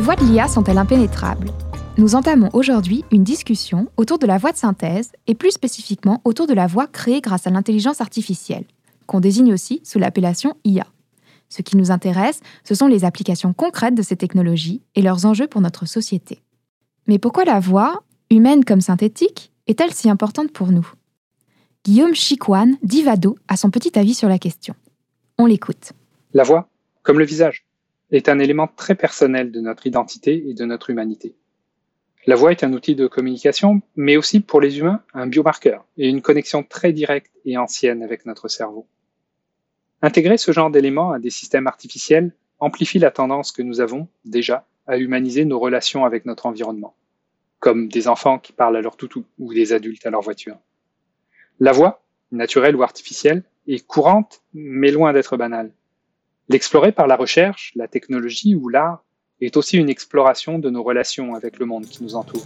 Les voies de l'IA sont-elles impénétrables? Nous entamons aujourd'hui une discussion autour de la voix de synthèse et plus spécifiquement autour de la voix créée grâce à l'intelligence artificielle, qu'on désigne aussi sous l'appellation IA. Ce qui nous intéresse, ce sont les applications concrètes de ces technologies et leurs enjeux pour notre société. Mais pourquoi la voix, humaine comme synthétique, est-elle si importante pour nous? Guillaume Chicoine d'Ivado a son petit avis sur la question. On l'écoute. La voix, comme le visage, est un élément très personnel de notre identité et de notre humanité. La voix est un outil de communication, mais aussi pour les humains un biomarqueur et une connexion très directe et ancienne avec notre cerveau. Intégrer ce genre d'éléments à des systèmes artificiels amplifie la tendance que nous avons déjà à humaniser nos relations avec notre environnement, comme des enfants qui parlent à leur toutou ou des adultes à leur voiture. La voix, naturelle ou artificielle, est courante, mais loin d'être banale. L'explorer par la recherche, la technologie ou l'art est aussi une exploration de nos relations avec le monde qui nous entoure.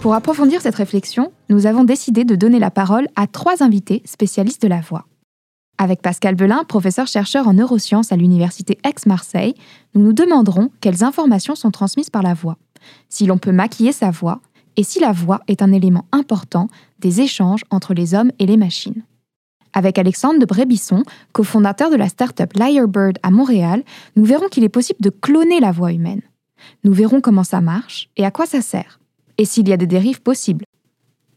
Pour approfondir cette réflexion, nous avons décidé de donner la parole à trois invités spécialistes de la voix. Avec Pascal Belin, professeur-chercheur en neurosciences à l'Université Aix-Marseille, nous nous demanderons quelles informations sont transmises par la voix, si l'on peut maquiller sa voix, et si la voix est un élément important des échanges entre les hommes et les machines. Avec Alexandre de Brébisson, cofondateur de la start-up Lyrebird à Montréal, nous verrons qu'il est possible de cloner la voix humaine. Nous verrons comment ça marche et à quoi ça sert et s'il y a des dérives possibles.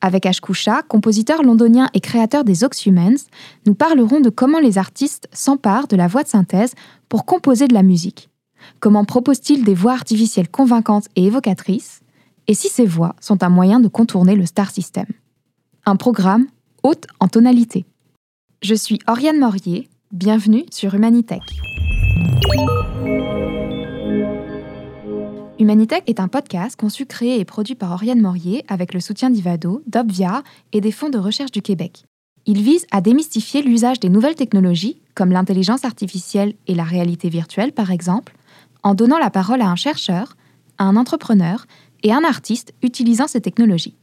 Avec Ash compositeur londonien et créateur des Oxhumans, nous parlerons de comment les artistes s'emparent de la voix de synthèse pour composer de la musique. Comment proposent-ils des voix artificielles convaincantes et évocatrices? Et si ces voix sont un moyen de contourner le star system? Un programme haute en tonalité. Je suis Oriane Morier, bienvenue sur Humanitech. Humanitech est un podcast conçu, créé et produit par Oriane Morier avec le soutien d'Ivado, d'Obvia et des fonds de recherche du Québec. Il vise à démystifier l'usage des nouvelles technologies, comme l'intelligence artificielle et la réalité virtuelle par exemple, en donnant la parole à un chercheur, à un entrepreneur et à un artiste utilisant ces technologies.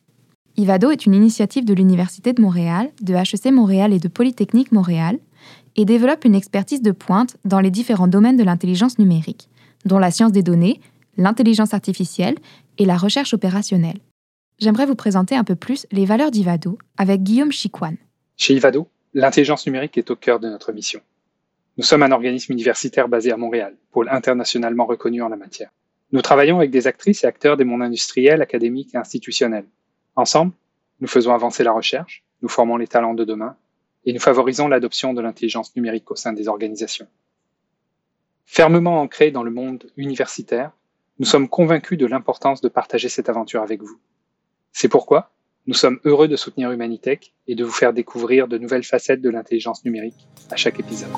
Ivado est une initiative de l'Université de Montréal, de HEC Montréal et de Polytechnique Montréal, et développe une expertise de pointe dans les différents domaines de l'intelligence numérique, dont la science des données, l'intelligence artificielle et la recherche opérationnelle. J'aimerais vous présenter un peu plus les valeurs d'Ivado avec Guillaume Chicoine. Chez Ivado, l'intelligence numérique est au cœur de notre mission. Nous sommes un organisme universitaire basé à Montréal, pôle internationalement reconnu en la matière. Nous travaillons avec des actrices et acteurs des mondes industriels, académiques et institutionnels. Ensemble, nous faisons avancer la recherche, nous formons les talents de demain et nous favorisons l'adoption de l'intelligence numérique au sein des organisations. Fermement ancrés dans le monde universitaire, nous sommes convaincus de l'importance de partager cette aventure avec vous. C'est pourquoi nous sommes heureux de soutenir Humanitech et de vous faire découvrir de nouvelles facettes de l'intelligence numérique à chaque épisode.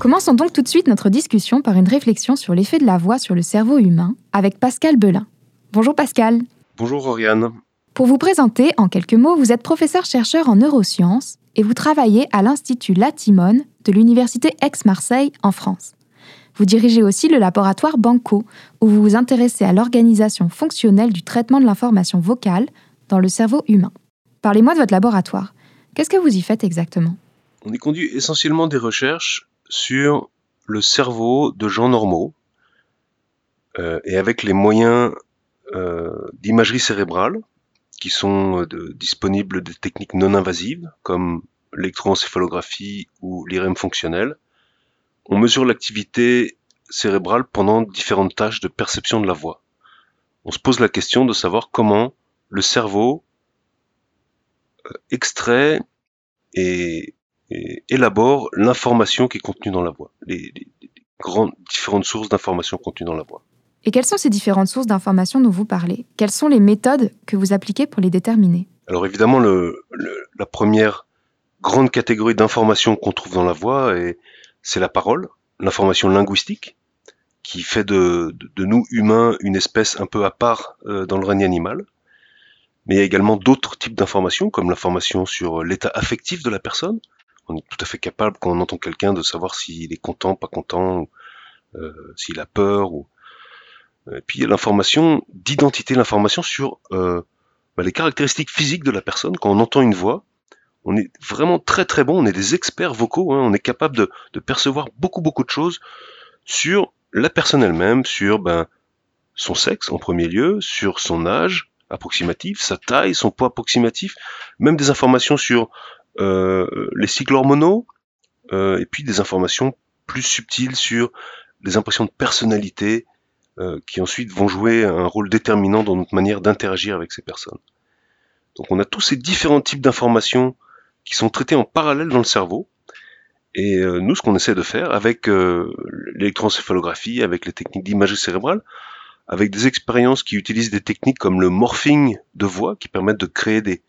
Commençons donc tout de suite notre discussion par une réflexion sur l'effet de la voix sur le cerveau humain avec Pascal Belin. Bonjour Pascal. Bonjour Oriane. Pour vous présenter, en quelques mots, vous êtes professeur-chercheur en neurosciences et vous travaillez à l'Institut Latimone de l'Université Aix-Marseille en France. Vous dirigez aussi le laboratoire Banco, où vous vous intéressez à l'organisation fonctionnelle du traitement de l'information vocale dans le cerveau humain. Parlez-moi de votre laboratoire. Qu'est-ce que vous y faites exactement? On y conduit essentiellement des recherches sur le cerveau de gens normaux euh, et avec les moyens d'imagerie cérébrale qui sont euh, disponibles des techniques non invasives comme l'électroencéphalographie ou l'IRM fonctionnel on mesure l'activité cérébrale pendant différentes tâches de perception de la voix. On se pose la question de savoir comment le cerveau euh, extrait et, élabore l'information qui est contenue dans la voix, les, grandes différentes sources d'informations contenues dans la voix. Et quelles sont ces différentes sources d'informations dont vous parlez? Quelles sont les méthodes que vous appliquez pour les déterminer? Alors évidemment, la première grande catégorie d'informations qu'on trouve dans la voix est c'est la parole, l'information linguistique, qui fait de, nous humains une espèce un peu à part euh, dans le règne animal. Mais il y a également d'autres types d'informations, comme l'information sur l'état affectif de la personne. On est tout à fait capable, quand on entend quelqu'un, de savoir s'il est content, pas content, euh, s'il a peur. Ou... Et puis y a l'information d'identité, l'information sur euh, bah, les caractéristiques physiques de la personne. Quand on entend une voix, on est vraiment très très bon, on est des experts vocaux, hein. on est capable de, de, percevoir beaucoup beaucoup de choses sur la personne elle-même, sur ben, son sexe en premier lieu, sur son âge approximatif, sa taille, son poids approximatif, même des informations sur euh, les cycles hormonaux, euh, et puis des informations plus subtiles sur les impressions de personnalité, euh, qui ensuite vont jouer un rôle déterminant dans notre manière d'interagir avec ces personnes. Donc on a tous ces différents types d'informations qui sont traités en parallèle dans le cerveau. Et euh, nous, ce qu'on essaie de faire avec euh, l'électroencéphalographie, avec les techniques d'imagerie cérébrale, avec des expériences qui utilisent des techniques comme le morphing de voix, qui permettent de créer des,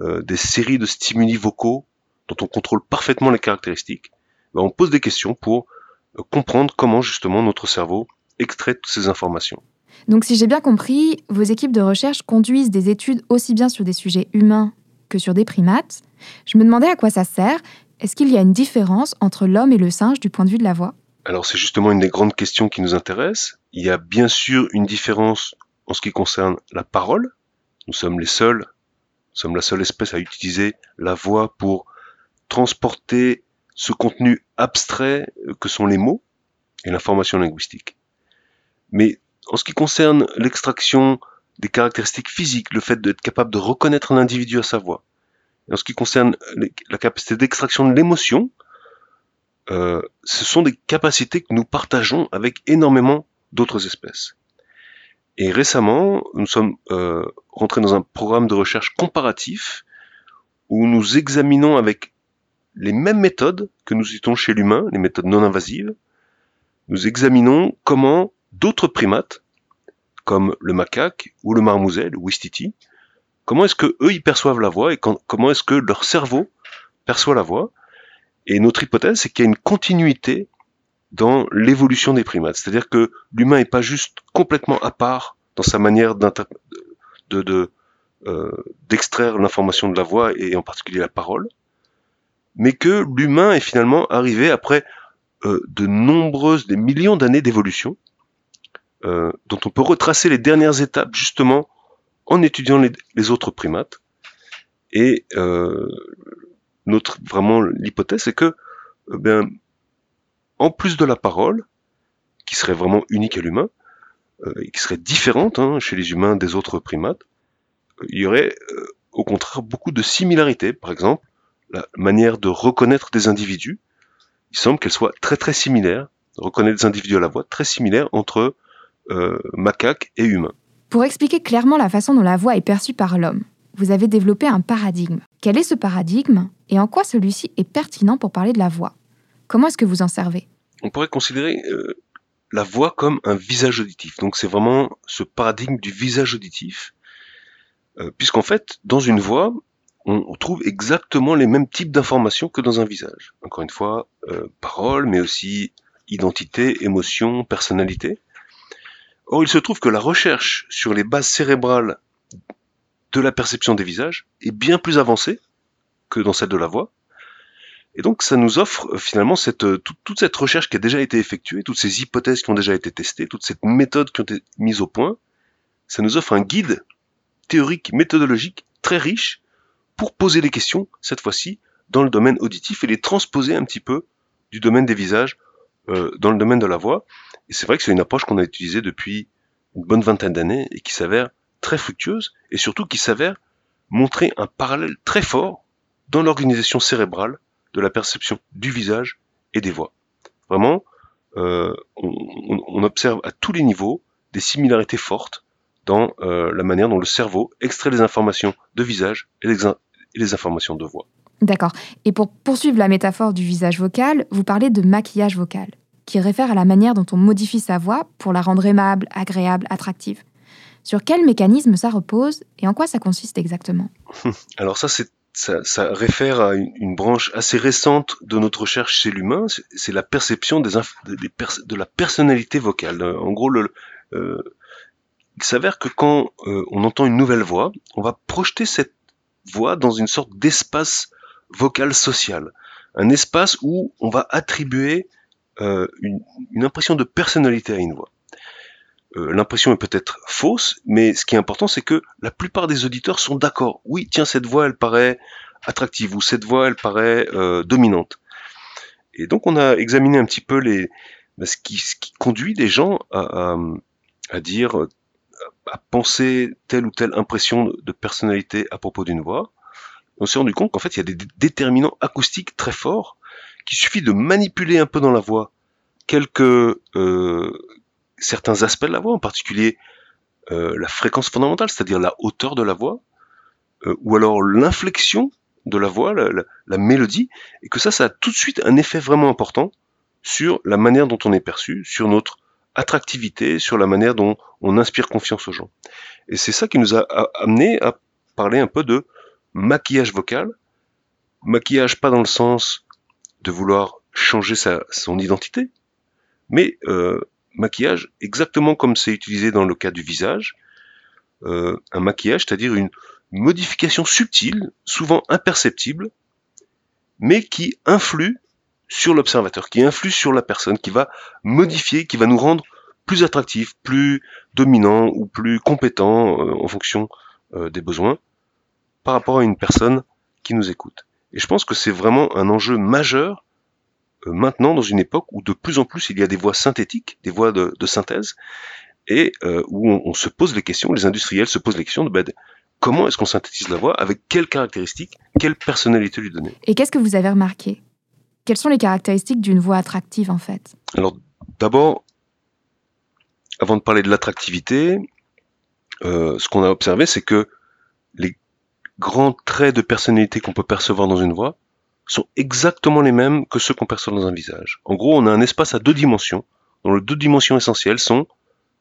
des séries de stimuli vocaux dont on contrôle parfaitement les caractéristiques, ben, on pose des questions pour comprendre comment justement notre cerveau extrait toutes ces informations. Donc si j'ai bien compris, vos équipes de recherche conduisent des études aussi bien sur des sujets humains que sur des primates. Je me demandais à quoi ça sert. Est-ce qu'il y a une différence entre l'homme et le singe du point de vue de la voix? Alors c'est justement une des grandes questions qui nous intéresse. Il y a bien sûr une différence en ce qui concerne la parole. Nous sommes les seuls, nous sommes la seule espèce à utiliser la voix pour transporter ce contenu abstrait que sont les mots et l'information linguistique. Mais en ce qui concerne l'extraction des caractéristiques physiques, le fait d'être capable de reconnaître un individu à sa voix. en ce qui concerne la capacité d'extraction de l'émotion, euh, ce sont des capacités que nous partageons avec énormément d'autres espèces. Et récemment, nous sommes euh, rentrés dans un programme de recherche comparatif où nous examinons avec les mêmes méthodes que nous utilisons chez l'humain, les méthodes non invasives, nous examinons comment d'autres primates comme le macaque ou le marmouset, le wistiti, comment est-ce que eux ils perçoivent la voix et comment est-ce que leur cerveau perçoit la voix? Et notre hypothèse, c'est qu'il y a une continuité dans l'évolution des primates. C'est-à-dire que l'humain n'est pas juste complètement à part dans sa manière euh, d'extraire l'information de la voix et en particulier la parole, mais que l'humain est finalement arrivé après euh, de nombreuses, des millions d'années d'évolution, euh, dont on peut retracer les dernières étapes justement en étudiant les, autres primates. Et euh, notre vraiment l'hypothèse c'est que euh, ben, en plus de la parole, qui serait vraiment unique à l'humain, et qui serait différente hein, chez les humains des autres primates, il y aurait au contraire beaucoup de similarités. Par exemple, la manière de reconnaître des individus, il semble qu'elle soit très très similaire, reconnaître des individus à la voix, très similaire entre euh, macaque et humain. Pour expliquer clairement la façon dont la voix est perçue par l'homme, vous avez développé un paradigme. Quel est ce paradigme et en quoi celui-ci est pertinent pour parler de la voix? Comment est-ce que vous en servez? On pourrait considérer euh, la voix comme un visage auditif. Donc c'est vraiment ce paradigme du visage auditif, euh, puisqu'en fait, dans une voix, on trouve exactement les mêmes types d'informations que dans un visage. Encore une fois, parole, mais aussi identité, émotion, personnalité. Or, il se trouve que la recherche sur les bases cérébrales de la perception des visages est bien plus avancée que dans celle de la voix. Et donc, ça nous offre euh, finalement euh, toute, cette recherche qui a déjà été effectuée, toutes ces hypothèses qui ont déjà été testées, toutes ces méthodes qui ont été mises au point, ça nous offre un guide théorique, méthodologique très riche pour poser les questions, cette fois-ci, dans le domaine auditif et les transposer un petit peu du domaine des visages euh, dans le domaine de la voix. Et c'est vrai que c'est une approche qu'on a utilisée depuis une bonne vingtaine d'années et qui s'avère très fructueuse et surtout qui s'avère montrer un parallèle très fort dans l'organisation cérébrale de la perception du visage et des voix. Vraiment, euh, on, observe à tous les niveaux des similarités fortes dans euh, la manière dont le cerveau extrait les informations de visage et les informations de voix. D'accord. Et pour poursuivre la métaphore du visage vocal, vous parlez de maquillage vocal qui réfère à la manière dont on modifie sa voix pour la rendre aimable, agréable, attractive. Sur quel mécanisme ça repose et en quoi ça consiste exactement? Alors ça, c'est ça, réfère à une, branche assez récente de notre recherche chez l'humain, c'est la perception de la personnalité vocale. En gros, euh, il s'avère que quand euh, on entend une nouvelle voix, on va projeter cette voix dans une sorte d'espace vocal social, un espace où on va attribuer euh, une, impression de personnalité à une voix. Euh, l'impression est peut-être fausse, mais ce qui est important, c'est que la plupart des auditeurs sont d'accord. Oui, tiens, cette voix, elle paraît attractive, où cette voix, elle paraît euh, dominante. Et donc on a examiné un petit peu les, bah, ce, qui, ce qui conduit les gens à, à, dire, à penser telle ou telle impression de personnalité à propos d'une voix. On s'est rendu compte qu'en fait, il y a des déterminants acoustiques très forts, qu'il suffit de manipuler un peu dans la voix quelques euh, certains aspects de la voix, en particulier euh, la fréquence fondamentale, c'est-à-dire la hauteur de la voix, euh, ou alors l'inflexion de la voix, la, mélodie, et que ça, ça a tout de suite un effet vraiment important sur la manière dont on est perçu, sur notre attractivité, sur la manière dont on inspire confiance aux gens. Et c'est ça qui nous a amené à parler un peu de maquillage vocal. Maquillage pas dans le sens de vouloir changer sa, son identité, mais euh, maquillage exactement comme c'est utilisé dans le cas du visage, euh, un maquillage, c'est-à-dire une modification subtile, souvent imperceptible, mais qui influe sur l'observateur, qui influe sur la personne, qui va modifier, qui va nous rendre plus attractifs, plus dominants ou plus compétents euh, en fonction des besoins par rapport à une personne qui nous écoute. Et je pense que c'est vraiment un enjeu majeur euh, maintenant dans une époque où de plus en plus il y a des voix synthétiques, des voix de, synthèse, et euh, où on, se pose les questions, les industriels se posent les questions de, ben, comment est-ce qu'on synthétise la voix, avec quelles caractéristiques, quelle personnalité lui donner? Et qu'est-ce que vous avez remarqué? Quelles sont les caractéristiques d'une voix attractive en fait? Alors d'abord, avant de parler de l'attractivité, euh, ce qu'on a observé, c'est que les grands traits de personnalité qu'on peut percevoir dans une voix, sont exactement les mêmes que ceux qu'on perçoit dans un visage. En gros, on a un espace à deux dimensions, dont les deux dimensions essentielles sont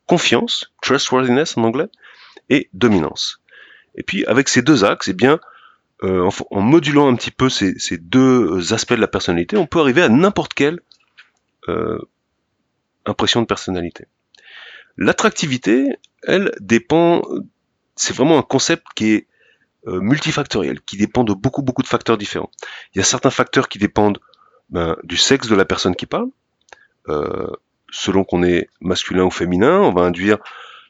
confiance, trustworthiness en anglais, et dominance. Et puis, avec ces deux axes, eh bien, euh, en, modulant un petit peu ces, deux aspects de la personnalité, on peut arriver à n'importe quelle euh, impression de personnalité. L'attractivité, elle, dépend, c'est vraiment un concept qui est euh, multifactoriel, qui dépend de beaucoup beaucoup de facteurs différents. Il y a certains facteurs qui dépendent ben, du sexe de la personne qui parle. Euh, selon qu'on est masculin ou féminin, on va induire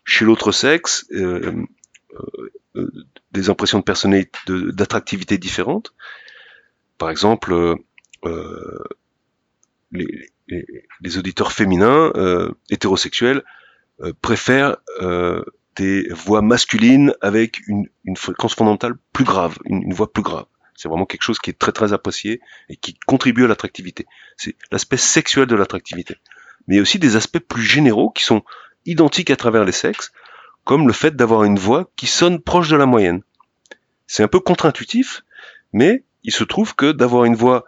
chez l'autre sexe euh, des impressions de personnalité, d'attractivité différentes. Par exemple, les, les, auditeurs féminins hétérosexuels préfèrent des voix masculines avec une, fréquence fondamentale plus grave, une, voix plus grave. C'est vraiment quelque chose qui est très très apprécié et qui contribue à l'attractivité. C'est l'aspect sexuel de l'attractivité. Mais il y a aussi des aspects plus généraux qui sont identiques à travers les sexes, comme le fait d'avoir une voix qui sonne proche de la moyenne. C'est un peu contre-intuitif, mais il se trouve que d'avoir une voix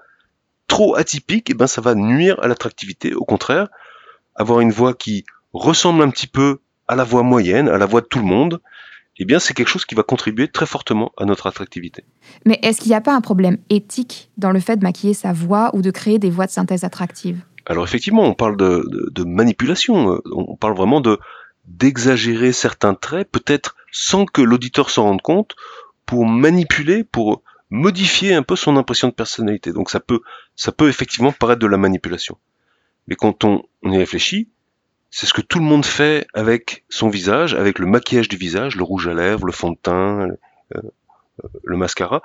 trop atypique, eh ben ça va nuire à l'attractivité. Au contraire, avoir une voix qui ressemble un petit peu à la voix moyenne, à la voix de tout le monde, eh bien c'est quelque chose qui va contribuer très fortement à notre attractivité. Mais est-ce qu'il n'y a pas un problème éthique dans le fait de maquiller sa voix ou de créer des voix de synthèse attractives? Alors effectivement, on parle de, manipulation, euh, on parle vraiment de d'exagérer certains traits, peut-être sans que l'auditeur s'en rende compte, pour manipuler, pour modifier un peu son impression de personnalité. Donc ça peut, ça peut effectivement paraître de la manipulation. Mais quand on, on y réfléchit, c'est ce que tout le monde fait avec son visage, avec le maquillage du visage, le rouge à lèvres, le fond de teint, euh, le mascara.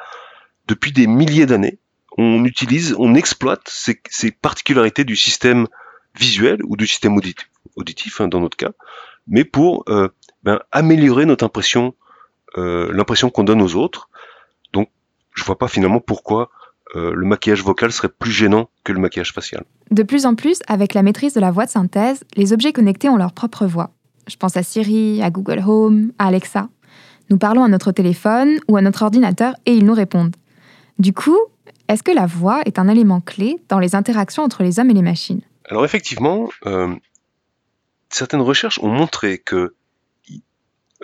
Depuis des milliers d'années, on utilise, on exploite ces, particularités du système visuel ou du système auditif, hein, dans notre cas, mais pour euh, ben, améliorer notre impression, euh, l'impression qu'on donne aux autres. Donc, je vois pas finalement pourquoi euh, le maquillage vocal serait plus gênant que le maquillage facial. De plus en plus, avec la maîtrise de la voix de synthèse, les objets connectés ont leur propre voix. Je pense à Siri, à Google Home, à Alexa. Nous parlons à notre téléphone ou à notre ordinateur et ils nous répondent. Du coup, est-ce que la voix est un élément clé dans les interactions entre les hommes et les machines? Alors effectivement, euh, certaines recherches ont montré que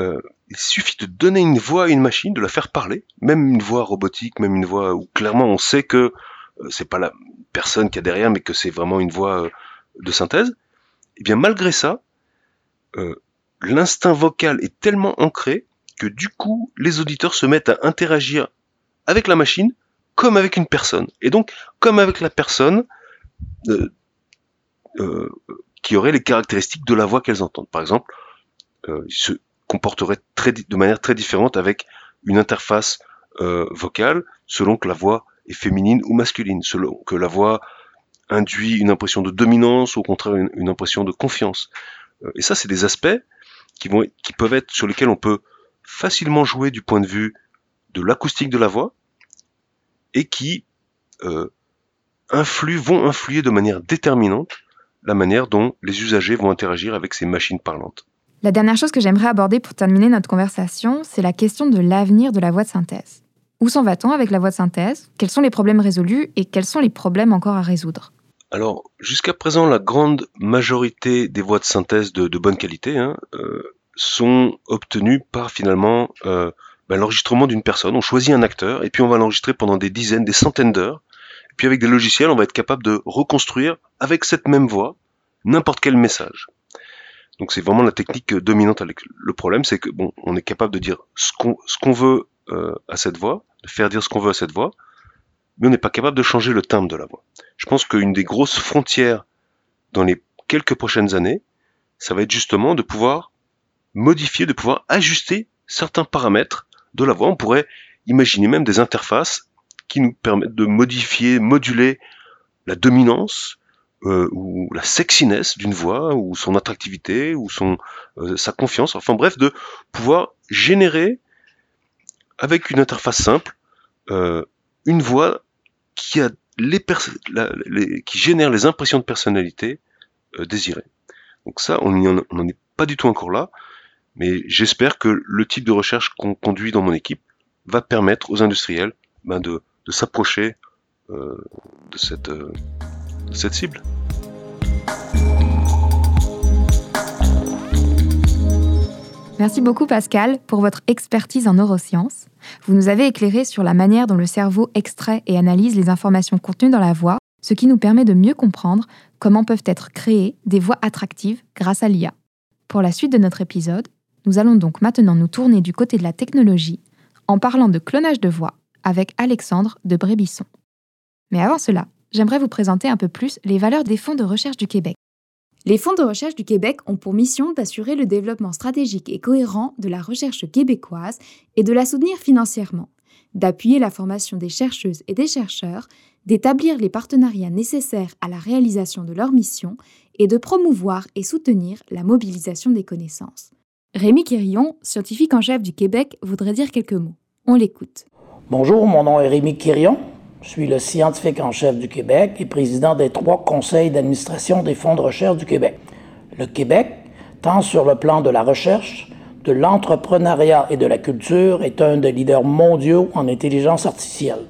euh, il suffit de donner une voix à une machine, de la faire parler, même une voix robotique, même une voix où clairement on sait que euh, c'est pas la personne qui est derrière, mais que c'est vraiment une voix euh, de synthèse. Et eh bien malgré ça, l'instinct vocal est tellement ancré que du coup les auditeurs se mettent à interagir avec la machine comme avec une personne. Et donc comme avec la personne qui aurait les caractéristiques de la voix qu'elles entendent. Par exemple, comporterait très, de manière très différente avec une interface euh, vocale selon que la voix est féminine ou masculine, selon que la voix induit une impression de dominance ou au contraire une, impression de confiance. Euh, et ça, c'est des aspects qui, vont, qui peuvent être sur lesquels on peut facilement jouer du point de vue de l'acoustique de la voix et qui euh, influent, vont influer de manière déterminante la manière dont les usagers vont interagir avec ces machines parlantes. La dernière chose que j'aimerais aborder pour terminer notre conversation, c'est la question de l'avenir de la voix de synthèse. Où s'en va-t-on avec la voix de synthèse? Quels sont les problèmes résolus et quels sont les problèmes encore à résoudre? Alors, jusqu'à présent, la grande majorité des voix de synthèse de, bonne qualité hein, euh, sont obtenues par finalement euh, ben, l'enregistrement d'une personne. On choisit un acteur et puis on va l'enregistrer pendant des dizaines, des centaines d'heures. Puis avec des logiciels, on va être capable de reconstruire avec cette même voix n'importe quel message. Donc c'est vraiment la technique dominante. Le problème, c'est que bon, on est capable de dire ce qu'on ce qu'on veut euh, à cette voix, de faire dire ce qu'on veut à cette voix, mais on n'est pas capable de changer le timbre de la voix. Je pense qu'une des grosses frontières dans les quelques prochaines années, ça va être justement de pouvoir modifier, de pouvoir ajuster certains paramètres de la voix. On pourrait imaginer même des interfaces qui nous permettent de modifier, moduler la dominance, euh, ou la sexiness d'une voix, ou son attractivité, ou son euh, sa confiance. Enfin bref, de pouvoir générer avec une interface simple euh, une voix qui a les, les, qui génère les impressions de personnalité désirées. Donc ça, on n'en est pas du tout encore là, mais j'espère que le type de recherche qu'on conduit dans mon équipe va permettre aux industriels ben, de, de s'approcher de cette cette cible. Merci beaucoup Pascal pour votre expertise en neurosciences. Vous nous avez éclairé sur la manière dont le cerveau extrait et analyse les informations contenues dans la voix, ce qui nous permet de mieux comprendre comment peuvent être créées des voix attractives grâce à l'IA. Pour la suite de notre épisode, nous allons donc maintenant nous tourner du côté de la technologie en parlant de clonage de voix avec Alexandre de Brébisson. Mais avant cela, j'aimerais vous présenter un peu plus les valeurs des fonds de recherche du Québec. Les fonds de recherche du Québec ont pour mission d'assurer le développement stratégique et cohérent de la recherche québécoise et de la soutenir financièrement, d'appuyer la formation des chercheuses et des chercheurs, d'établir les partenariats nécessaires à la réalisation de leur mission et de promouvoir et soutenir la mobilisation des connaissances. Rémi Quirion, scientifique en chef du Québec, voudrait dire quelques mots. On l'écoute. Bonjour, mon nom est Rémi Quirion. Je suis le scientifique en chef du Québec et président des trois conseils d'administration des fonds de recherche du Québec. Le Québec, tant sur le plan de la recherche, de l'entrepreneuriat et de la culture, est un des leaders mondiaux en intelligence artificielle.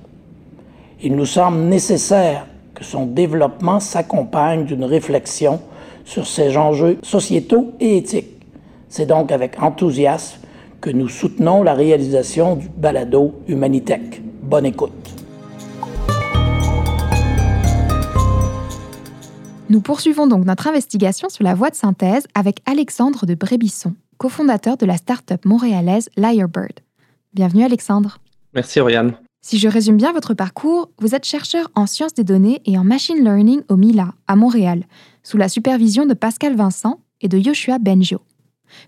Il nous semble nécessaire que son développement s'accompagne d'une réflexion sur ces enjeux sociétaux et éthiques. C'est donc avec enthousiasme que nous soutenons la réalisation du balado Humanitech. Bonne écoute. Nous poursuivons donc notre investigation sur la voix de synthèse avec Alexandre de Brébisson, cofondateur de la start-up montréalaise Lyrebird. Bienvenue Alexandre. Merci Oriane. Si je résume bien votre parcours, vous êtes chercheur en sciences des données et en machine learning au MILA, à Montréal, sous la supervision de Pascal Vincent et de Yoshua Benjo.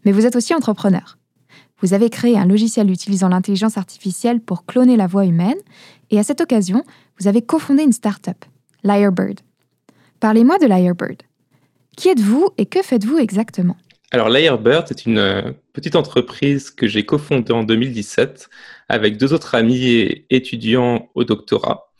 Mais vous êtes aussi entrepreneur. Vous avez créé un logiciel utilisant l'intelligence artificielle pour cloner la voix humaine, et à cette occasion, vous avez cofondé une start-up, Lyrebird. Parlez-moi de Lyrebird. Qui êtes-vous et que faites-vous exactement? Alors, Lyrebird, c'est une euh, petite entreprise que j'ai cofondée en 2017 avec deux autres amis et étudiants au doctorat.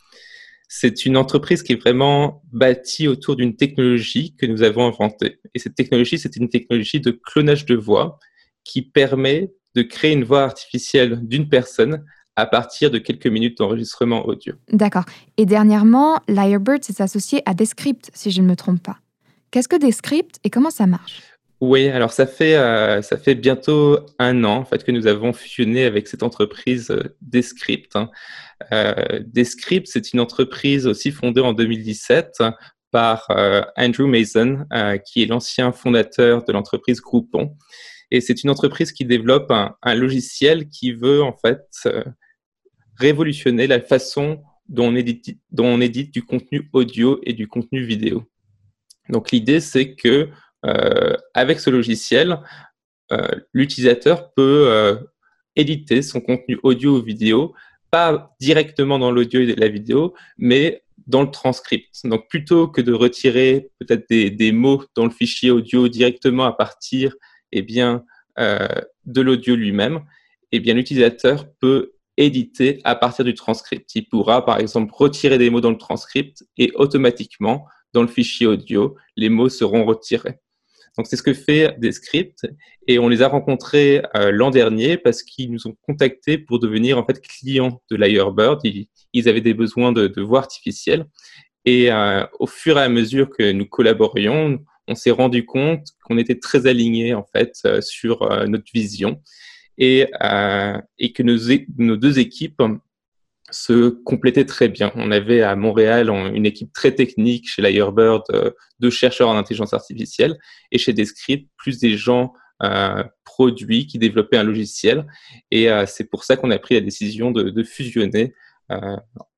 C'est une entreprise qui est vraiment bâtie autour d'une technologie que nous avons inventée. Et cette technologie, c'est une technologie de clonage de voix qui permet de créer une voix artificielle d'une personne à partir de quelques minutes d'enregistrement audio. D'accord. Et dernièrement, Lyrebird s'est associé à Descript, si je ne me trompe pas. Qu'est-ce que Descript et comment ça marche? Oui, alors ça fait, euh, ça fait bientôt un an en fait, que nous avons fusionné avec cette entreprise euh, Descript. Hein. Euh, Descript, c'est une entreprise aussi fondée en 2017 par Andrew Mason, qui est l'ancien fondateur de l'entreprise Groupon. Et c'est une entreprise qui développe un, logiciel qui veut en fait révolutionner la façon dont on, édite, dont on du contenu audio et du contenu vidéo. Donc l'idée, c'est que euh, avec ce logiciel, euh, l'utilisateur peut euh, éditer son contenu audio ou vidéo pas directement dans l'audio et la vidéo, mais dans le transcript. Donc plutôt que de retirer peut-être des, mots dans le fichier audio directement à partir eh bien, euh, de l'audio lui-même, eh bien l'utilisateur peut éditer à partir du transcript. Il pourra par exemple retirer des mots dans le transcript et automatiquement dans le fichier audio, les mots seront retirés. Donc c'est ce que fait Descript et on les a rencontrés euh, l'an dernier parce qu'ils nous ont contactés pour devenir en fait clients de Lyrebird. Ils, avaient des besoins de, de voix artificielle et euh, au fur et à mesure que nous collaborions, on s'est rendu compte qu'on était très alignés en fait euh, sur notre vision et, et que nos, deux équipes se complétaient très bien. On avait à Montréal une équipe très technique, chez Lyrebird, euh, de chercheurs en intelligence artificielle, et chez Descript, plus des gens euh, produits qui développaient un logiciel. Et euh, c'est pour ça qu'on a pris la décision de, fusionner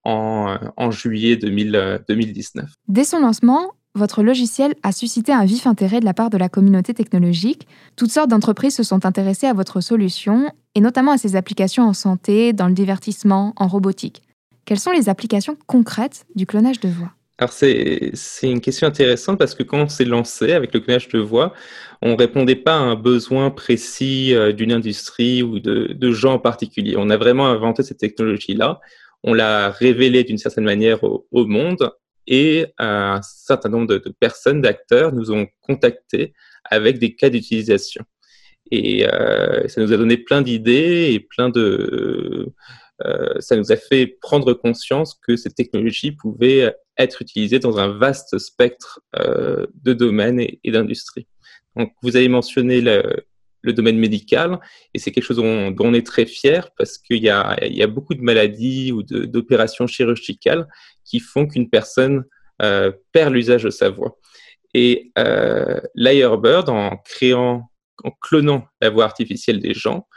en, juillet 2019. Dès son lancement, votre logiciel a suscité un vif intérêt de la part de la communauté technologique. Toutes sortes d'entreprises se sont intéressées à votre solution, et notamment à ses applications en santé, dans le divertissement, en robotique. Quelles sont les applications concrètes du clonage de voix? Alors c'est une question intéressante parce que quand on s'est lancé avec le clonage de voix, on ne répondait pas à un besoin précis euh, d'une industrie ou de, gens en particulier. On a vraiment inventé cette technologie-là, on l'a révélée d'une certaine manière au, monde et un certain nombre de, personnes, d'acteurs, nous ont contactés avec des cas d'utilisation. Et euh, ça nous a donné plein d'idées et plein de... Euh, ça nous a fait prendre conscience que cette technologie pouvait être utilisée dans un vaste spectre euh, de domaines et, d'industries. Donc, vous avez mentionné le, le domaine médical, et c'est quelque chose dont, on est très fier parce qu'il y a, y a beaucoup de maladies ou d'opérations chirurgicales qui font qu'une personne euh, perd l'usage de sa voix. Et euh, en créant, en clonant la voix artificielle des gens,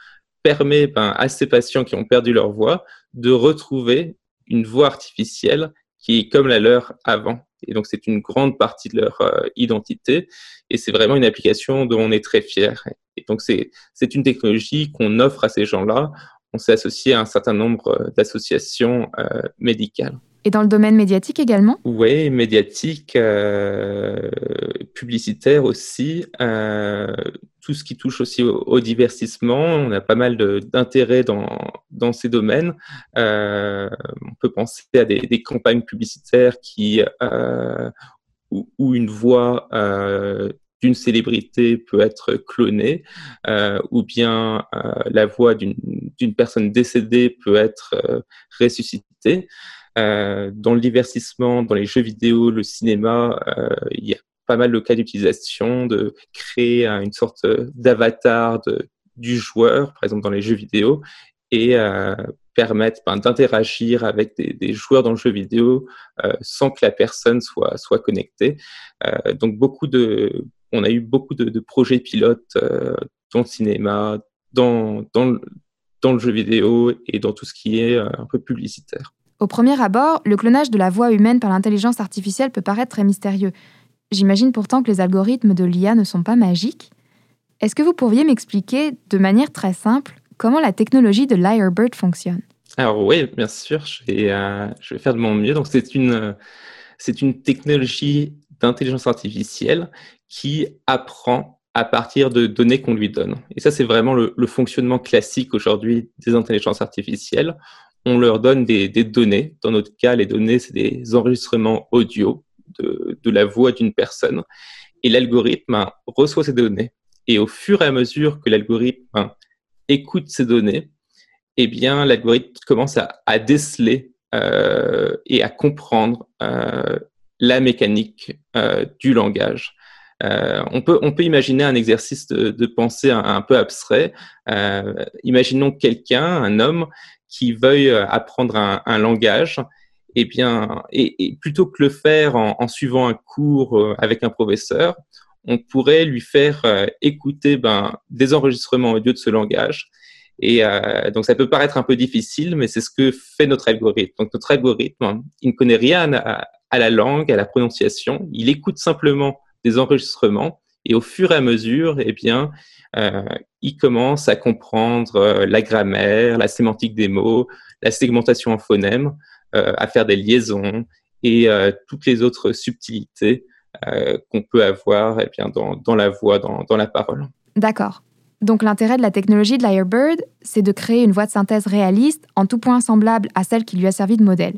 permet ben, à ces patients qui ont perdu leur voix de retrouver une voix artificielle qui est comme la leur avant. Et donc, c'est une grande partie de leur euh, identité. Et c'est vraiment une application dont on est très fier. Et donc, c'est une technologie qu'on offre à ces gens-là. On s'est associé à un certain nombre euh, d'associations euh, médicales. Et dans le domaine médiatique également Oui, médiatique, euh, publicitaire aussi. Euh, tout ce qui touche aussi au, divertissement. On a pas mal d'intérêt dans, dans ces domaines. Euh, on peut penser à des, des campagnes publicitaires qui, euh, où, où, une voix euh, d'une célébrité peut être clonée, euh, ou bien euh, la voix d'une personne décédée peut être euh, ressuscitée. Euh, dans le divertissement, dans les jeux vidéo, le cinéma, euh, il y a pas mal de cas d'utilisation de créer une sorte d'avatar du joueur, par exemple dans les jeux vidéo, et euh, permettre ben, d'interagir avec des, joueurs dans le jeu vidéo sans que la personne soit, connectée. donc beaucoup de, on a eu beaucoup de, projets pilotes dans le cinéma, dans le jeu vidéo et dans tout ce qui est un peu publicitaire. Au premier abord, le clonage de la voix humaine par l'intelligence artificielle peut paraître très mystérieux. J'imagine pourtant que les algorithmes de l'IA ne sont pas magiques. Est-ce que vous pourriez m'expliquer, de manière très simple, comment la technologie de Lyrebird fonctionne? Alors oui, bien sûr, je vais, euh, je vais faire de mon mieux. Donc c'est une, c'est une technologie d'intelligence artificielle qui apprend à partir de données qu'on lui donne. Et ça, c'est vraiment le fonctionnement classique aujourd'hui des intelligences artificielles on leur donne des, données. Dans notre cas, les données, c'est des enregistrements audio de, la voix d'une personne. Et l'algorithme reçoit ces données. Et au fur et à mesure que l'algorithme écoute ces données, eh bien, l'algorithme commence à, déceler euh, et à comprendre euh, la mécanique euh, du langage. on, peut, on peut imaginer un exercice de, pensée un, peu abstrait. imaginons quelqu'un, un homme, qui veuille euh, apprendre un, langage, eh bien, et, plutôt que le faire en, suivant un cours euh, avec un professeur, on pourrait lui faire euh, écouter ben, des enregistrements audio de ce langage. Et donc, ça peut paraître un peu difficile, mais c'est ce que fait notre algorithme. Donc, notre algorithme, il ne connaît rien à la langue, à la prononciation. Il écoute simplement des enregistrements et au fur et à mesure, eh bien, euh, il commence à comprendre euh, la grammaire, la sémantique des mots, la segmentation en phonèmes, à faire des liaisons et toutes les autres subtilités qu'on peut avoir eh bien, dans, la voix, dans, la parole. D'accord. Donc l'intérêt de la technologie de Lyrebird, c'est de créer une voix de synthèse réaliste, en tout point semblable à celle qui lui a servi de modèle.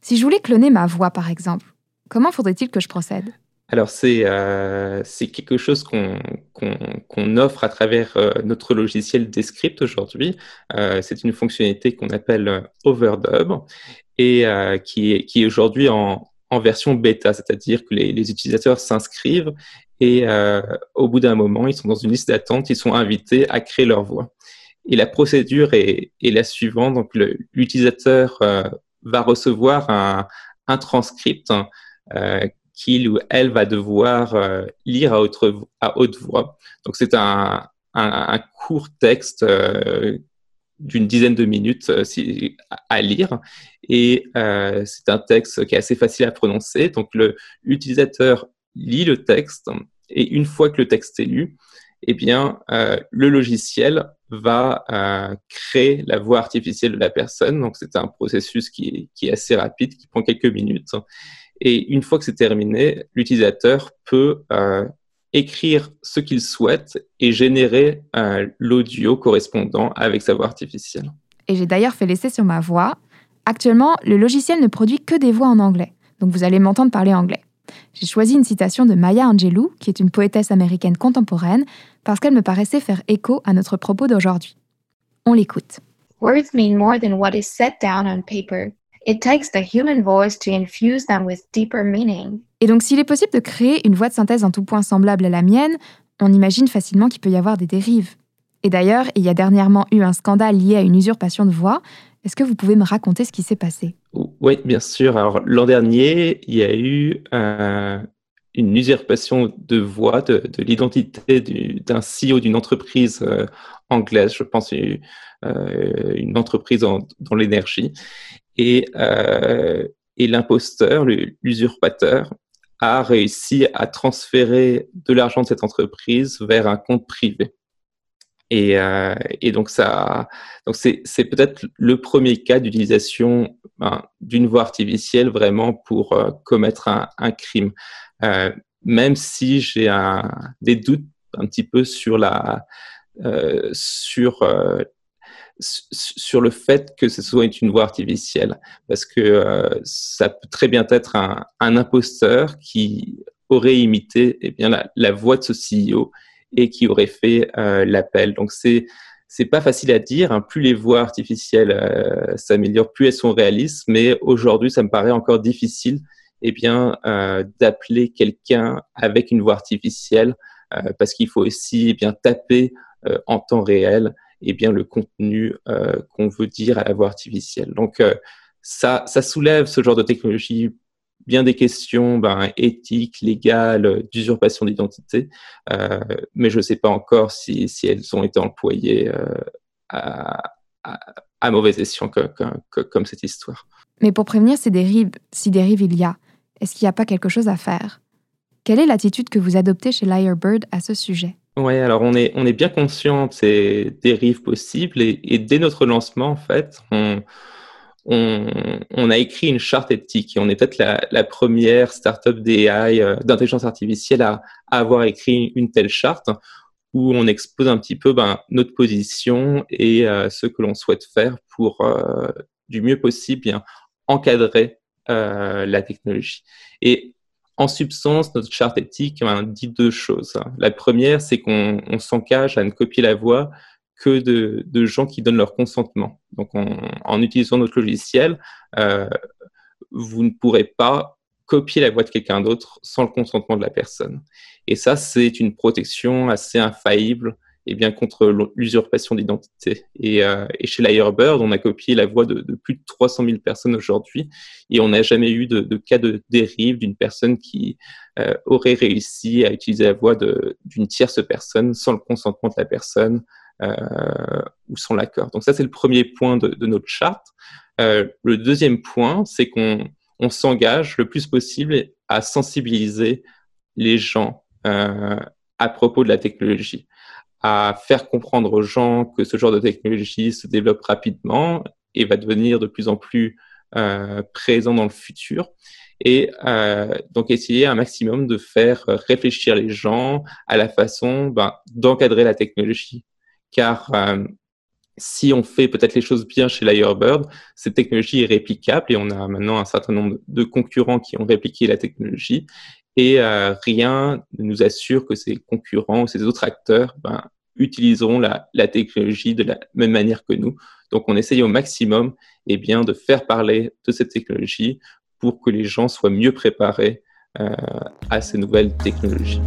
Si je voulais cloner ma voix, par exemple, comment faudrait-il que je procède? Alors c'est euh, quelque chose qu'on offre à travers euh, notre logiciel Descript aujourd'hui. Euh, c'est une fonctionnalité qu'on appelle euh, Overdub et qui est, qui est aujourd'hui en, en version bêta, c'est-à-dire que les, utilisateurs s'inscrivent et au bout d'un moment, ils sont dans une liste d'attente, ils sont invités à créer leur voix. Et la procédure est, est la suivante. Donc, l'utilisateur va recevoir un, un transcript euh, qu'il ou elle va devoir euh, lire à haute, voix. Donc, c'est un, un, court texte euh, d'une dizaine de minutes euh, à lire. Et c'est un texte qui est assez facile à prononcer. Donc, l'utilisateur lit le texte et une fois que le texte est lu, eh bien, le logiciel va créer la voix artificielle de la personne. Donc, c'est un processus qui est, qui est, assez rapide, qui prend quelques minutes. Et une fois que c'est terminé, l'utilisateur peut euh, écrire ce qu'il souhaite et générer euh, l'audio correspondant avec sa voix artificielle. Et j'ai d'ailleurs fait l'essai sur ma voix. Actuellement, le logiciel ne produit que des voix en anglais. Donc, vous allez m'entendre parler anglais. J'ai choisi une citation de Maya Angelou, qui est une poétesse américaine contemporaine, parce qu'elle me paraissait faire écho à notre propos d'aujourd'hui. On l'écoute. Words mean more than what is set down on paper. It takes the human voice to infuse them with deeper meaning. Et donc, s'il est possible de créer une voix de synthèse en tout point semblable à la mienne, on imagine facilement qu'il peut y avoir des dérives. Et d'ailleurs, il y a dernièrement eu un scandale lié à une usurpation de voix. Est-ce que vous pouvez me raconter ce qui s'est passé? Oui, bien sûr. Alors, l'an dernier, il y a eu euh, une usurpation de voix de, de l'identité d'un CEO d'une entreprise euh, anglaise, je pense euh, une entreprise en, dans l'énergie. Et, euh, et l'imposteur, l'usurpateur, a réussi à transférer de l'argent de cette entreprise vers un compte privé. Et, euh, et, donc ça, donc c'est, c'est peut-être le premier cas d'utilisation ben, d'une voix artificielle vraiment pour euh, commettre un, un crime. Euh, même si j'ai un, des doutes un petit peu sur la, euh, sur euh, sur le fait que ce soit une voix artificielle, parce que euh, ça peut très bien être un, imposteur qui aurait imité eh bien la, voix de ce CEO et qui aurait fait euh, l'appel. Donc c'est c'est pas facile à dire. Hein. Plus les voix artificielles euh, s'améliorent, plus elles sont réalistes. Mais aujourd'hui, ça me paraît encore difficile, eh bien, euh, d'appeler quelqu'un avec une voix artificielle, parce qu'il faut aussi eh bien taper en temps réel, eh bien le contenu euh, qu'on veut dire à la voix artificielle. Donc ça, ça soulève ce genre de technologie bien des questions ben, éthiques, légales, d'usurpation d'identité, euh, mais je ne sais pas encore si, elles ont été employées euh, à, à, mauvais escient comme cette histoire. Mais pour prévenir ces dérives, si dérives il y a, est-ce qu'il n'y a pas quelque chose à faire? Quelle est l'attitude que vous adoptez chez Lyrebird à ce sujet? Oui, alors on est, on est bien conscient de ces dérives possibles et, et dès notre lancement, en fait, on, on, on, a écrit une charte éthique et on est peut-être la, la, première startup d'AI, euh, d'intelligence artificielle à, à, avoir écrit une telle charte où on expose un petit peu ben, notre position et euh, ce que l'on souhaite faire pour euh, du mieux possible bien encadrer euh, la technologie. Et en substance, notre charte éthique dit deux choses. La première, c'est qu'on s'engage à ne copier la voix que de, gens qui donnent leur consentement. Donc, on, en utilisant notre logiciel, euh, vous ne pourrez pas copier la voix de quelqu'un d'autre sans le consentement de la personne. Et ça, c'est une protection assez infaillible eh bien contre l'usurpation d'identité. Et, euh, et, chez Lyrebird, on a copié la voix de, plus de 300 000 personnes aujourd'hui et on n'a jamais eu de, de, cas de dérive d'une personne qui euh, aurait réussi à utiliser la voix d'une tierce personne sans le consentement de la personne euh, ou sans l'accord. Donc ça, c'est le premier point de, de notre charte. Euh, le deuxième point, c'est qu'on on, s'engage le plus possible à sensibiliser les gens euh, à propos de la technologie, à faire comprendre aux gens que ce genre de technologie se développe rapidement et va devenir de plus en plus présent dans le futur. Et donc essayer un maximum de faire réfléchir les gens à la façon ben, d'encadrer la technologie. Car si on fait peut-être les choses bien chez Lyrebird, cette technologie est réplicable et on a maintenant un certain nombre de concurrents qui ont répliqué la technologie et euh, rien ne nous assure que ces concurrents ou ces autres acteurs ben, utiliseront la, technologie de la même manière que nous. Donc on essaye au maximum eh de faire parler de cette technologie pour que les gens soient mieux préparés euh, à ces nouvelles technologies.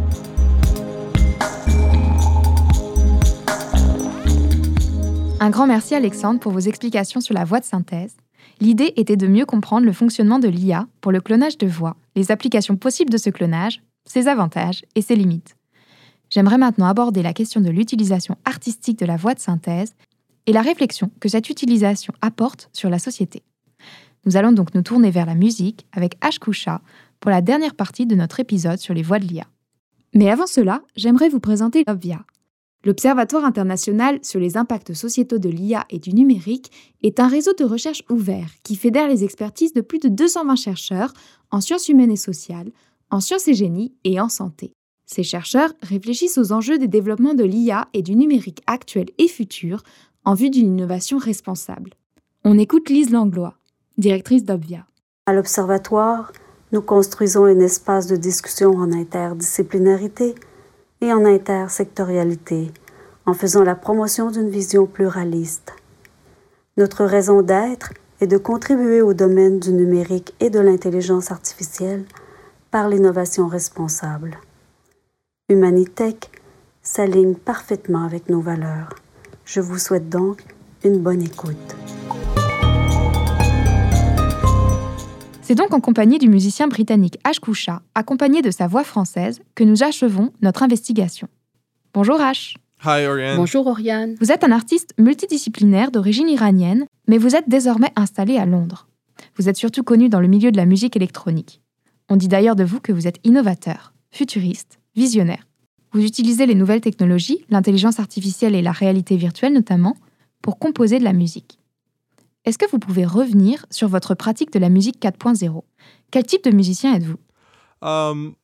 Un grand merci Alexandre pour vos explications sur la voix de synthèse. L'idée était de mieux comprendre le fonctionnement de l'IA pour le clonage de voix, les applications possibles de ce clonage, ses avantages et ses limites. J'aimerais maintenant aborder la question de l'utilisation artistique de la voix de synthèse et la réflexion que cette utilisation apporte sur la société. Nous allons donc nous tourner vers la musique avec Ash Kusha pour la dernière partie de notre épisode sur les voix de l'IA. Mais avant cela, j'aimerais vous présenter Obvia, L'Observatoire international sur les impacts sociétaux de l'IA et du numérique est un réseau de recherche ouvert qui fédère les expertises de plus de 220 chercheurs en sciences humaines et sociales, en sciences et génie et en santé. Ces chercheurs réfléchissent aux enjeux des développements de l'IA et du numérique actuel et futur en vue d'une innovation responsable. On écoute Lise Langlois, directrice d'Obvia. À l'Observatoire, nous construisons un espace de discussion en interdisciplinarité et en intersectorialité, en faisant la promotion d'une vision pluraliste. Notre raison d'être est de contribuer au domaine du numérique et de l'intelligence artificielle par l'innovation responsable. Humanitech s'aligne parfaitement avec nos valeurs. Je vous souhaite donc une bonne écoute. C'est donc en compagnie du musicien britannique Ash Kusha, accompagné de sa voix française, que nous achevons notre investigation. Bonjour Ash. Hi Oriane. Bonjour Oriane. Vous êtes un artiste multidisciplinaire d'origine iranienne, mais vous êtes désormais installé à Londres. Vous êtes surtout connu dans le milieu de la musique électronique. On dit d'ailleurs de vous que vous êtes innovateur, futuriste, visionnaire. Vous utilisez les nouvelles technologies, l'intelligence artificielle et la réalité virtuelle notamment, pour composer de la musique. Est-ce que vous pouvez revenir sur votre pratique de la musique 4.0 Quel type de musicien êtes-vous? Um,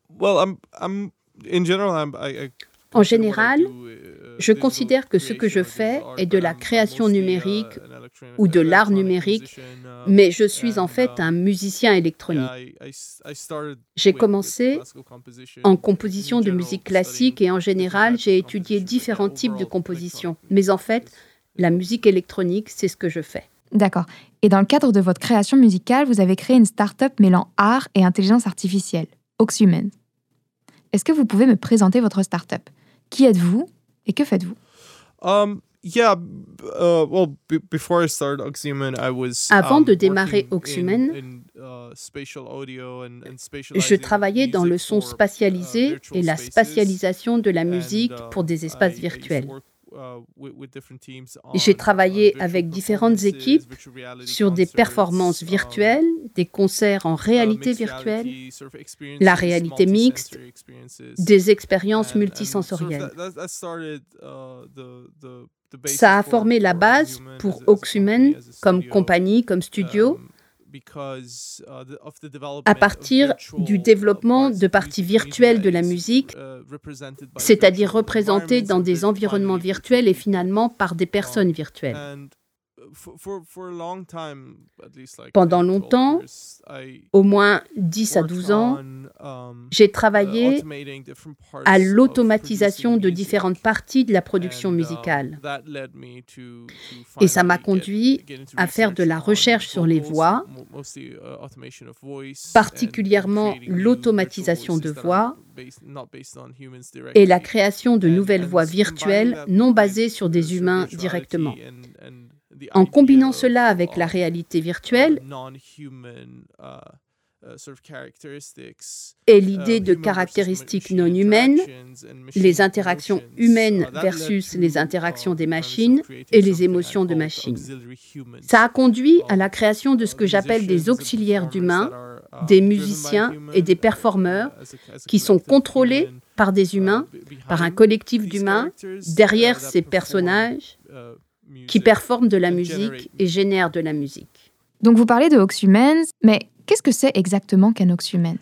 En général, uh, je considère que ce que je fais est de la création numérique uh, ou de l'art numérique, uh, mais je suis en fait un musicien électronique. J'ai commencé en composition de musique classique et en général, j'ai étudié différents types de composition. Mais en fait, la musique électronique, c'est ce que je fais. D'accord. Et dans le cadre de votre création musicale, vous avez créé une start-up mêlant art et intelligence artificielle, Oxhuman. Est-ce que vous pouvez me présenter votre start-up? Qui êtes-vous et que faites-vous? Um, Avant de démarrer Oxhuman, uh, je travaillais dans le son uh, spatialisé et la spatialisation de la musique uh, pour des espaces virtuels. J'ai travaillé avec différentes équipes sur des performances um, virtuelles, des concerts en réalité uh, virtuelle, la réalité mixte, des expériences uh, multisensorielles. Uh, Ça a formé la base pour Oxhuman comme compagnie, comme studio, um, Uh, à partir du développement de parties virtuelles de la musique, uh, c'est-à-dire représentées dans des environnements virtuels et finalement par des personnes virtuelles. Pendant longtemps, au moins 10 à 12 ans, um, j'ai travaillé à l'automatisation de différentes parties de la production um, musicale. Et ça m'a conduit à faire de la recherche sur les voix, uh, particulièrement l'automatisation de voix et la création de nouvelles voix virtuelles non basées sur des humains directement. En combinant cela avec la réalité virtuelle et l'idée de caractéristiques non humaines, les interactions humaines versus les interactions des machines et les émotions de machines. Ça a conduit à la création de ce que j'appelle des auxiliaires d'humains, des musiciens et des performeurs qui sont contrôlés par des humains, par un collectif d'humains, derrière ces personnages qui performent de la musique et génèrent de la musique. Donc vous parlez de Oxhumans, mais qu'est-ce que c'est exactement qu'un Oxhumans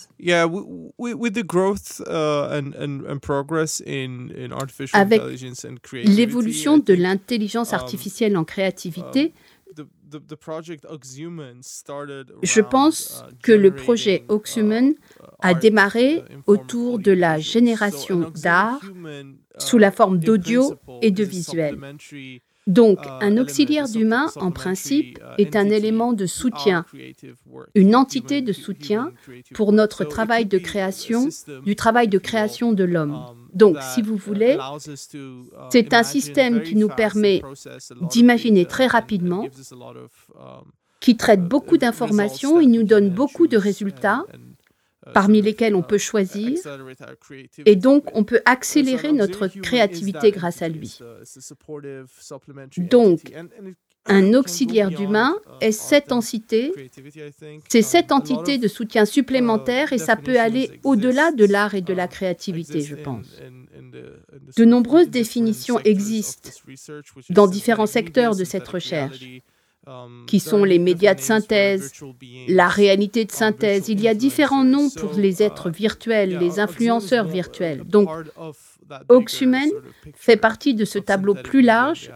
Avec l'évolution de l'intelligence artificielle en créativité, je pense uh, que le projet uh, Oxhuman a démarré uh, autour de la génération d'art sous la forme d'audio et de visuel. Donc, un auxiliaire d'humain, en principe, est un élément de soutien, une entité de soutien pour notre travail de création, du travail de création de l'homme. Donc, si vous voulez, c'est un système qui nous permet d'imaginer très rapidement, qui traite beaucoup d'informations, il nous donne beaucoup de résultats parmi lesquels on peut choisir, et donc on peut accélérer notre créativité grâce à lui. Donc, un auxiliaire d'humain est cette entité, c'est cette entité de soutien supplémentaire et ça peut aller au-delà de l'art et de la créativité, je pense. De nombreuses définitions existent dans différents secteurs de cette recherche qui sont les médias de synthèse, la réalité de synthèse. Il y a différents noms pour les êtres virtuels, les influenceurs virtuels. Donc, Oxhuman fait partie de ce tableau plus large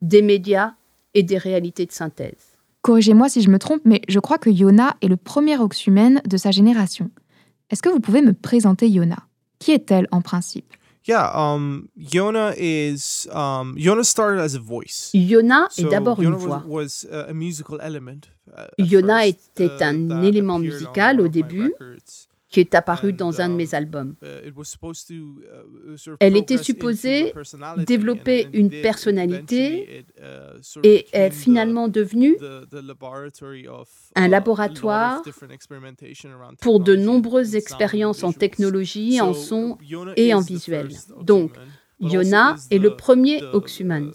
des médias et des réalités de synthèse. Corrigez-moi si je me trompe, mais je crois que Yona est le premier Oxhuman de sa génération. Est-ce que vous pouvez me présenter Yona? Qui est-elle en principe? Yeah, um, Yona is um, Yona started as a voice. Yona est d'abord une voix. Was, uh, a musical element, uh, Yona était uh, un élément musical au début qui est apparue dans un de mes albums. Uh, uh, Elle était supposée développer une personnalité uh, et est finalement devenue un laboratoire pour de nombreuses expériences en technologie, en son et en visuel. Donc, Yona est le premier Oxhuman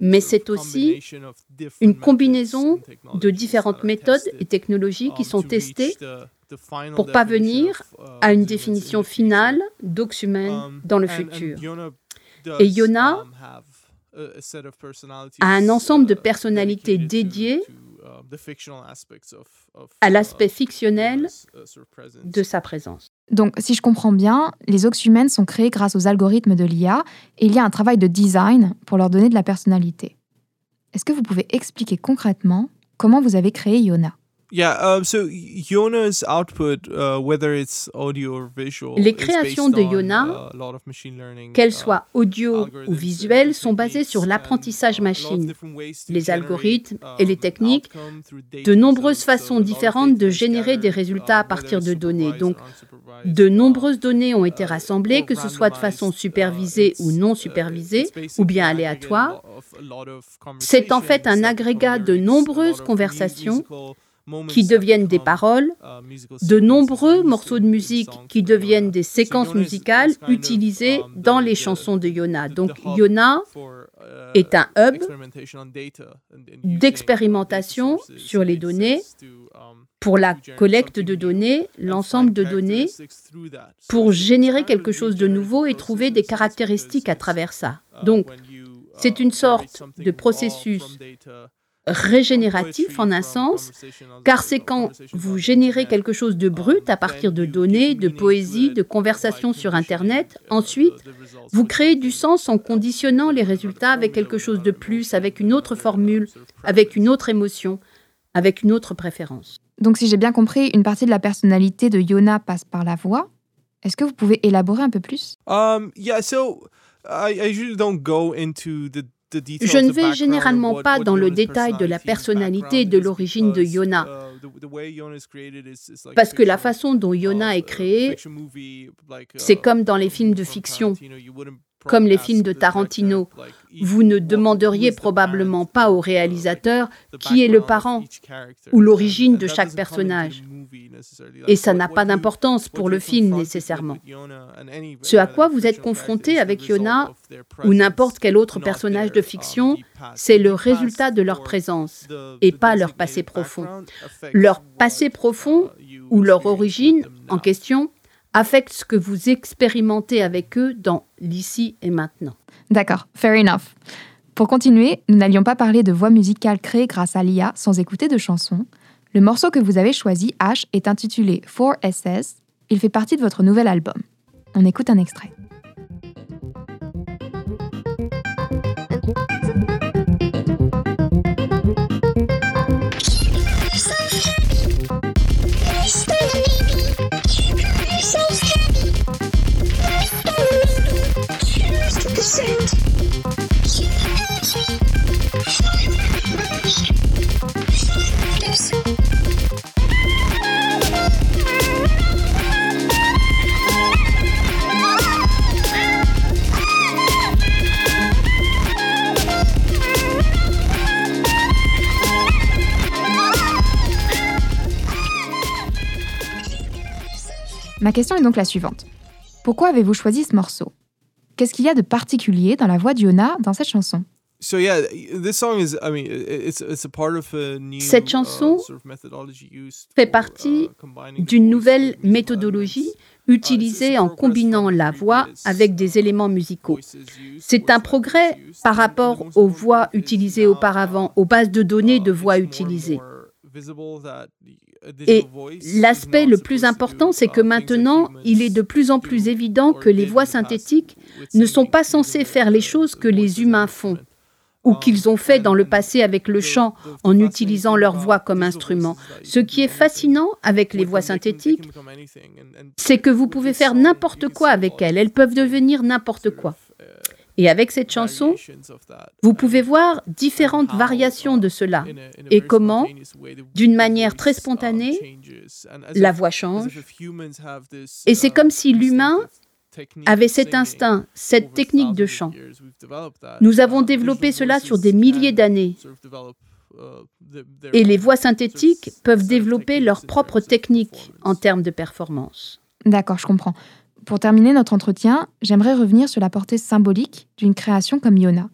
mais c'est aussi une combinaison de différentes méthodes et technologies qui sont testées pour parvenir à une définition finale d'Oxhuman dans le futur. Et Yona a un ensemble de personnalités dédiées à l'aspect fictionnel de sa présence. Donc, si je comprends bien, les Oxhumans sont créés grâce aux algorithmes de l'IA et il y a un travail de design pour leur donner de la personnalité. Est-ce que vous pouvez expliquer concrètement comment vous avez créé Yona? Les créations de Yona, qu'elles soient audio ou visuelles, sont basées sur l'apprentissage machine, les algorithmes et les techniques, de nombreuses façons différentes de générer des résultats à partir de données. Donc, de nombreuses données ont été rassemblées, que ce soit de façon supervisée ou non supervisée, ou bien aléatoire. C'est en fait un agrégat de nombreuses conversations qui deviennent des paroles, de nombreux morceaux de musique qui deviennent des séquences musicales utilisées dans les chansons de Yona. Donc Yona est un hub d'expérimentation sur les données pour la collecte de données, l'ensemble de données, pour générer quelque chose de nouveau et trouver des caractéristiques à travers ça. Donc, c'est une sorte de processus régénératif en un sens, car c'est quand vous générez quelque chose de brut à partir de données, de poésie, de conversations sur Internet, ensuite, vous créez du sens en conditionnant les résultats avec quelque chose de plus, avec une autre formule, avec une autre émotion, avec une autre préférence. Donc si j'ai bien compris, une partie de la personnalité de Yona passe par la voix. Est-ce que vous pouvez élaborer un peu plus? Um, yeah, so I, I usually don't go into the je ne vais généralement pas dans le détail de la personnalité et de l'origine de Yona, parce que la façon dont Yona est créé, c'est comme dans les films de fiction comme les films de Tarantino. Vous ne demanderiez probablement pas au réalisateur qui est le parent ou l'origine de chaque personnage. Et ça n'a pas d'importance pour le film nécessairement. Ce à quoi vous êtes confronté avec Yona ou n'importe quel autre personnage de fiction, c'est le résultat de leur présence et pas leur passé profond. Leur passé profond ou leur origine en question affecte ce que vous expérimentez avec eux dans l'ici et maintenant. D'accord, fair enough. Pour continuer, nous n'allions pas parler de voix musicales créées grâce à l'IA sans écouter de chansons. Le morceau que vous avez choisi, H, est intitulé 4SS. Il fait partie de votre nouvel album. On écoute un extrait. Ma question est donc la suivante. Pourquoi avez-vous choisi ce morceau? Qu'est-ce qu'il y a de particulier dans la voix d'Iona dans cette chanson? Cette chanson fait partie d'une nouvelle méthodologie utilisée en combinant la voix avec des éléments musicaux. C'est un progrès par rapport aux voix utilisées auparavant, aux bases de données de voix utilisées. Et l'aspect le plus important, c'est que maintenant, il est de plus en plus évident que les voix synthétiques ne sont pas censées faire les choses que les humains font ou qu'ils ont fait dans le passé avec le chant en utilisant leur voix comme instrument. Ce qui est fascinant avec les voix synthétiques, c'est que vous pouvez faire n'importe quoi avec elles. Elles peuvent devenir n'importe quoi. Et avec cette chanson, vous pouvez voir différentes variations de cela et comment, d'une manière très spontanée, la voix change. Et c'est comme si l'humain avait cet instinct, cette technique de chant. Nous avons développé cela sur des milliers d'années. Et les voix synthétiques peuvent développer leur propre technique en termes de performance. D'accord, je comprends. Pour terminer notre entretien, j'aimerais revenir sur la portée symbolique d'une création comme Iona.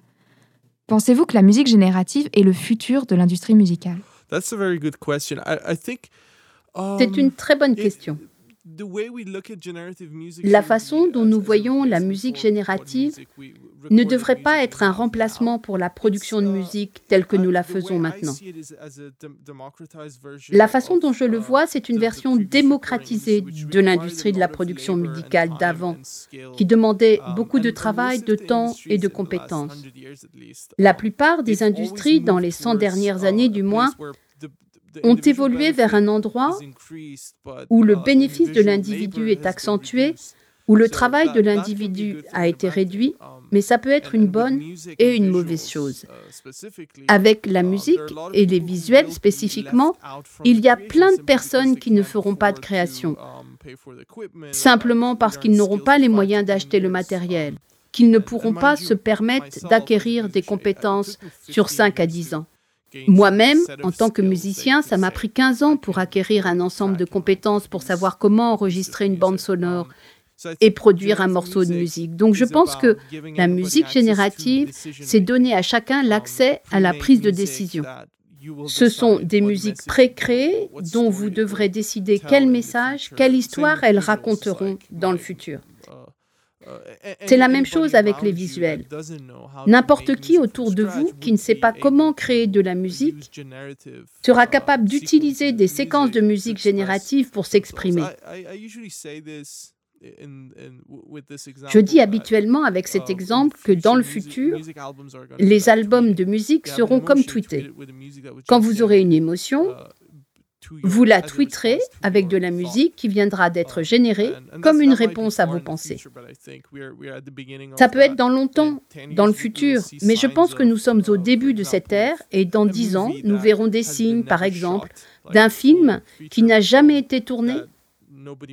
Pensez-vous que la musique générative est le futur de l'industrie musicale? C'est une très bonne question. La façon dont nous voyons la musique générative ne devrait pas être un remplacement pour la production de musique telle que nous la faisons maintenant. La façon dont je le vois, c'est une version démocratisée de l'industrie de la production musicale d'avant, qui demandait beaucoup de travail, de temps et de compétences. La plupart des industries, dans les 100 dernières années du moins, ont évolué vers un endroit où le bénéfice de l'individu est accentué, où le travail de l'individu a été réduit, mais ça peut être une bonne et une mauvaise chose. Avec la musique et les visuels spécifiquement, il y a plein de personnes qui ne feront pas de création, simplement parce qu'ils n'auront pas les moyens d'acheter le matériel, qu'ils ne pourront pas se permettre d'acquérir des compétences sur 5 à 10 ans. Moi-même, en tant que musicien, ça m'a pris 15 ans pour acquérir un ensemble de compétences pour savoir comment enregistrer une bande sonore et produire un morceau de musique. Donc je pense que la musique générative, c'est donner à chacun l'accès à la prise de décision. Ce sont des musiques pré-créées dont vous devrez décider quel message, quelle histoire elles raconteront dans le futur. C'est la même chose avec les visuels. N'importe qui autour de vous qui ne sait pas comment créer de la musique sera capable d'utiliser des séquences de musique générative pour s'exprimer. Je dis habituellement avec cet exemple que dans le futur, les albums de musique seront comme tweetés. Quand vous aurez une émotion, vous la tweeterez avec de la musique qui viendra d'être générée comme une réponse à vos pensées. Ça peut être dans longtemps, dans le futur, mais je pense que nous sommes au début de cette ère et dans dix ans, nous verrons des signes, par exemple, d'un film qui n'a jamais été tourné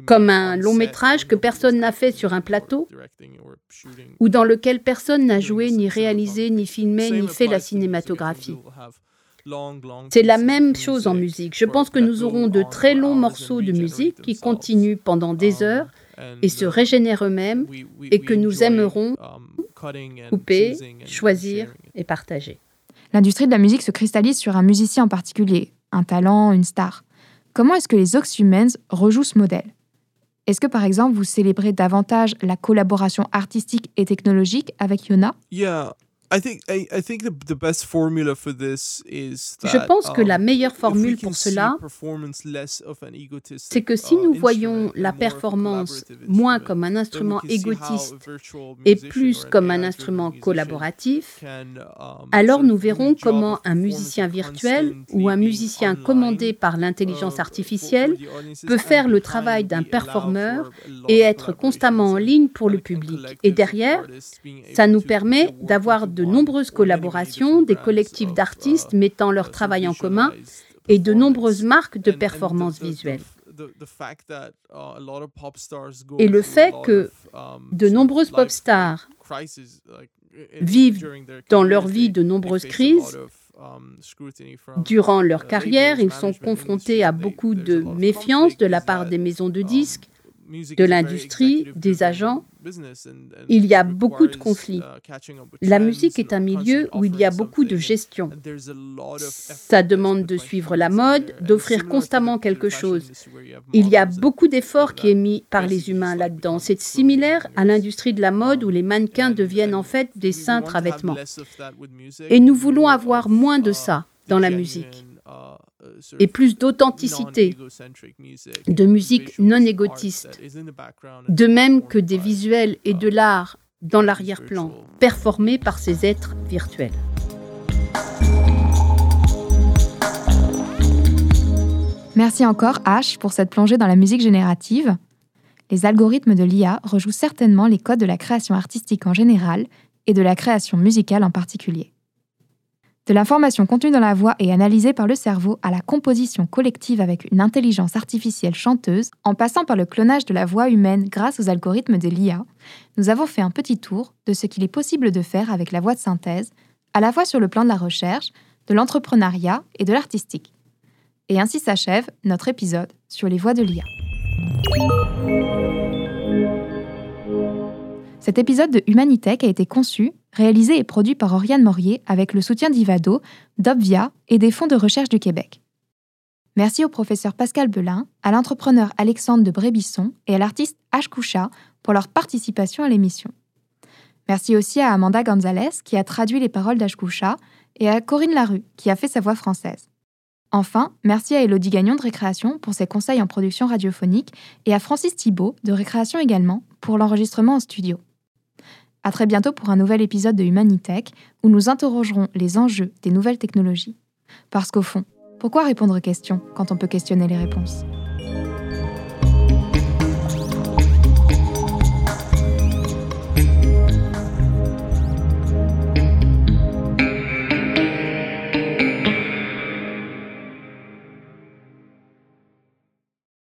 comme un long métrage que personne n'a fait sur un plateau, ou dans lequel personne n'a joué, ni réalisé, ni filmé, ni fait la cinématographie. C'est la même chose en musique. Je pense que nous aurons de très longs morceaux de musique qui continuent pendant des um, heures et se régénèrent eux-mêmes et que nous aimerons um, couper, choisir et partager. L'industrie de la musique se cristallise sur un musicien en particulier, un talent, une star. Comment est-ce que les Oxhumans rejouent ce modèle? Est-ce que par exemple vous célébrez davantage la collaboration artistique et technologique avec Yona? Je pense que la um, meilleure formule pour cela, c'est que si nous voyons la performance moins comme un instrument égotiste et plus comme un instrument collaboratif, um, alors nous verrons comment un musicien virtuel ou un musicien commandé par l'intelligence uh, artificielle peut faire le travail d'un performeur et être constamment en ligne pour le public. Et derrière, ça nous permet d'avoir de nombreuses collaborations, des collectifs d'artistes mettant leur travail en commun et de nombreuses marques de performance visuelle. Et le fait que de nombreuses pop stars vivent dans leur vie de nombreuses crises, Durant leur carrière, ils sont confrontés à beaucoup de méfiance de la part des maisons de disques, de l'industrie, des agents. Il y a beaucoup de conflits. La musique est un milieu où il y a beaucoup de gestion. Ça demande de suivre la mode, d'offrir constamment quelque chose. Il y a beaucoup d'efforts qui est mis par les humains là-dedans. C'est similaire à l'industrie de la mode où les mannequins deviennent en fait des cintres à vêtements. Et nous voulons avoir moins de ça dans la musique et plus d'authenticité, de musique non égotiste, de même que des visuels et de l'art dans l'arrière-plan, performés par ces êtres virtuels. Merci encore H pour cette plongée dans la musique générative. Les algorithmes de l'IA rejouent certainement les codes de la création artistique en général et de la création musicale en particulier. De l'information contenue dans la voix et analysée par le cerveau à la composition collective avec une intelligence artificielle chanteuse, en passant par le clonage de la voix humaine grâce aux algorithmes de l'IA, nous avons fait un petit tour de ce qu'il est possible de faire avec la voix de synthèse, à la fois sur le plan de la recherche, de l'entrepreneuriat et de l'artistique. Et ainsi s'achève notre épisode sur les voix de l'IA. Cet épisode de Humanitech a été conçu, réalisé et produit par Oriane Morier avec le soutien d'Ivado, d'Obvia et des fonds de recherche du Québec. Merci au professeur Pascal Belin, à l'entrepreneur Alexandre de Brébisson et à l'artiste H. Coucha pour leur participation à l'émission. Merci aussi à Amanda Gonzalez qui a traduit les paroles Coucha et à Corinne Larue qui a fait sa voix française. Enfin, merci à Elodie Gagnon de Récréation pour ses conseils en production radiophonique et à Francis Thibault de Récréation également pour l'enregistrement en studio. À très bientôt pour un nouvel épisode de Humanitech où nous interrogerons les enjeux des nouvelles technologies. Parce qu'au fond, pourquoi répondre aux questions quand on peut questionner les réponses?